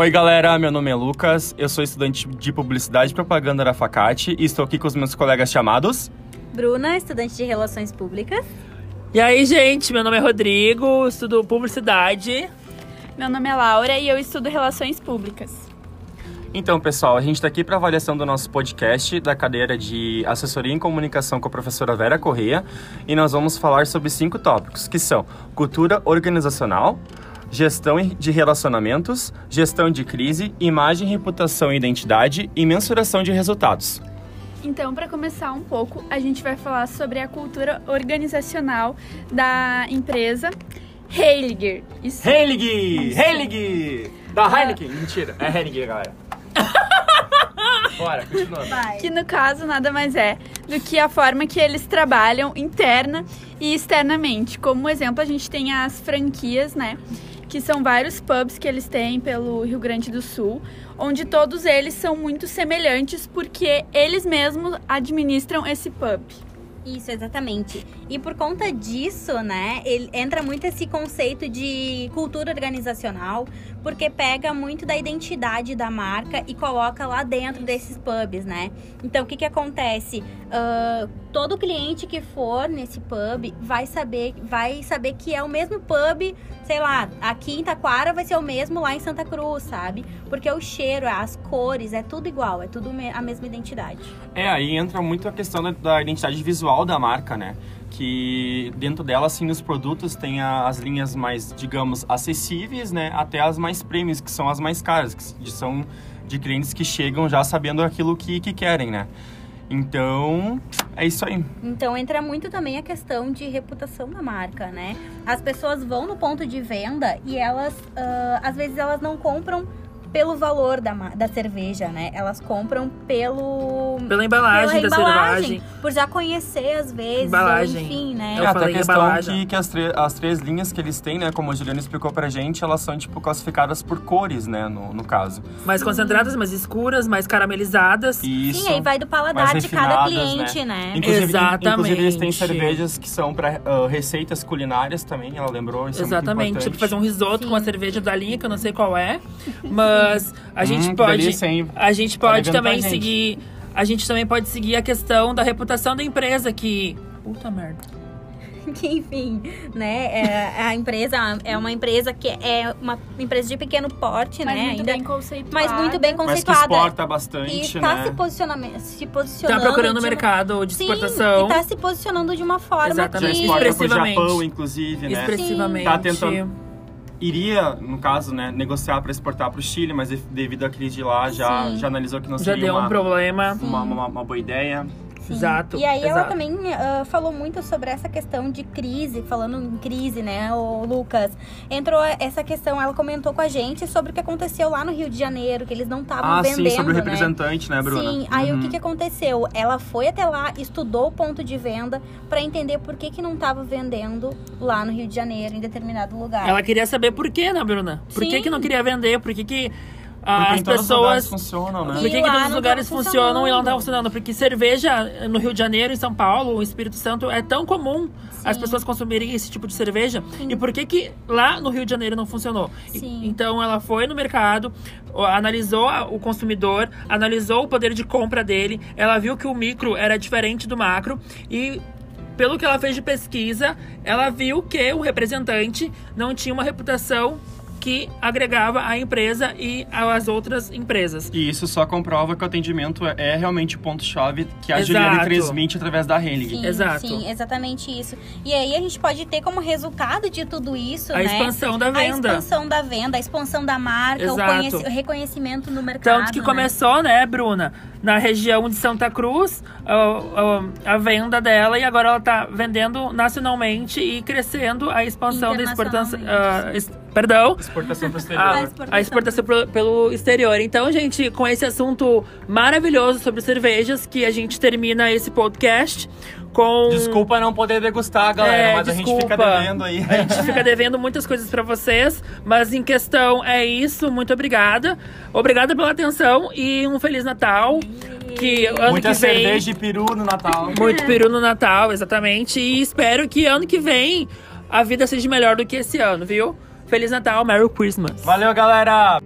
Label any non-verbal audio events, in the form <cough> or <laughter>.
Oi, galera, meu nome é Lucas, eu sou estudante de Publicidade e Propaganda da Facate e estou aqui com os meus colegas chamados. Bruna, estudante de Relações Públicas. E aí, gente, meu nome é Rodrigo, estudo Publicidade. Meu nome é Laura e eu estudo Relações Públicas. Então, pessoal, a gente está aqui para avaliação do nosso podcast da cadeira de Assessoria em Comunicação com a professora Vera Correia e nós vamos falar sobre cinco tópicos, que são cultura organizacional, gestão de relacionamentos, gestão de crise, imagem, reputação e identidade e mensuração de resultados. Então, para começar um pouco, a gente vai falar sobre a cultura organizacional da empresa Heiliger. Isso... Heilig! Heilig! Da Heineken. Mentira, é Heineken, galera. <laughs> Bora, continuando. Que no caso nada mais é do que a forma que eles trabalham interna e externamente. Como exemplo, a gente tem as franquias, né? Que são vários pubs que eles têm pelo Rio Grande do Sul, onde todos eles são muito semelhantes porque eles mesmos administram esse pub. Isso, exatamente. E por conta disso, né, ele entra muito esse conceito de cultura organizacional, porque pega muito da identidade da marca e coloca lá dentro desses pubs, né? Então, o que que acontece? Uh, todo cliente que for nesse pub vai saber, vai saber que é o mesmo pub, sei lá, aqui em Taquara vai ser o mesmo lá em Santa Cruz, sabe? Porque o cheiro, as cores, é tudo igual, é tudo a mesma identidade. É, aí entra muito a questão da, da identidade visual da marca, né? que dentro dela, assim, os produtos tem as linhas mais, digamos, acessíveis, né, até as mais prêmios, que são as mais caras, que são de clientes que chegam já sabendo aquilo que, que querem, né. Então, é isso aí. Então entra muito também a questão de reputação da marca, né? As pessoas vão no ponto de venda e elas, uh, às vezes, elas não compram pelo valor da, da cerveja, né? Elas compram pelo... Pela embalagem pela da embalagem, cerveja. Por já conhecer, às vezes, embalagem. enfim, né? É, até a questão que, que as, as três linhas que eles têm, né? Como a Juliana explicou pra gente, elas são, tipo, classificadas por cores, né? No, no caso. Mais concentradas, mais escuras, mais caramelizadas. Isso. Sim, aí vai do paladar de cada cliente, né? né? Inclusive, Exatamente. Inclusive, eles têm cervejas que são pra uh, receitas culinárias também, ela lembrou, isso Exatamente. É tipo, fazer um risoto Sim. com uma cerveja da linha, que eu não sei qual é. Mas mas a gente hum, pode. Delícia, a gente tá pode tá também seguir. A gente também pode seguir a questão da reputação da empresa, que. Puta merda. que <laughs> enfim, né, é, a empresa é uma empresa que é uma empresa de pequeno porte, mas né, muito ainda, bem conceituada. mas muito bem conceituada. Mas que exporta bastante, e está né? se, posiciona se posicionando. Está procurando o mercado de exportação. Sim, e está se posicionando de uma forma Exatamente. que... Expressivamente. Pro Japão, inclusive, né? Expressivamente. Tá tentando iria, no caso, né, negociar para exportar para o Chile, mas devido à crise de lá já, já analisou que não seria já deu uma, um problema. Uma, uma, uma boa ideia. Sim. Exato. E aí exato. ela também uh, falou muito sobre essa questão de crise, falando em crise, né, o Lucas. Entrou essa questão, ela comentou com a gente sobre o que aconteceu lá no Rio de Janeiro, que eles não estavam ah, vendendo, sim, sobre o né? representante, né, Bruna? Sim, aí uhum. o que, que aconteceu? Ela foi até lá, estudou o ponto de venda para entender por que que não estava vendendo lá no Rio de Janeiro, em determinado lugar. Ela queria saber por quê, né, Bruna? Por sim. que que não queria vender? Por que que porque as pessoas funcionam, né? Por que, que todos os lugares funcionam e lá não tá funcionando? Porque cerveja no Rio de Janeiro, em São Paulo, no Espírito Santo é tão comum Sim. as pessoas consumirem esse tipo de cerveja. Sim. E por que que lá no Rio de Janeiro não funcionou? Sim. Então ela foi no mercado, analisou o consumidor, analisou o poder de compra dele, ela viu que o micro era diferente do macro e pelo que ela fez de pesquisa, ela viu que o representante não tinha uma reputação que agregava a empresa e as outras empresas. E isso só comprova que o atendimento é realmente o ponto-chave que a Exato. Juliana transmite através da Hennig. Sim, Exato. Sim, exatamente isso. E aí a gente pode ter como resultado de tudo isso, a né? expansão da venda. A expansão da venda, a expansão da marca, o, o, reconhecimento no mercado. Tanto que né? começou, né, Bruna, na região de Santa Cruz, a, a, a venda dela, e agora ela está vendendo nacionalmente e crescendo a expansão da exportação. Uh, perdão. Exportação para exterior. A, exportação, a exportação pro, pelo exterior. Então, gente, com esse assunto maravilhoso sobre cervejas, que a gente termina esse podcast com. Desculpa não poder degustar, galera, é, mas desculpa. a gente fica devendo aí. A gente fica devendo muitas coisas para vocês, mas em questão é isso. Muito obrigada. Obrigada pela atenção e um Feliz Natal. Que ano Muita que vem, cerveja e peru no Natal. Muito peru no Natal, exatamente. E espero que ano que vem a vida seja melhor do que esse ano, viu? Feliz Natal, Merry Christmas. Valeu, galera!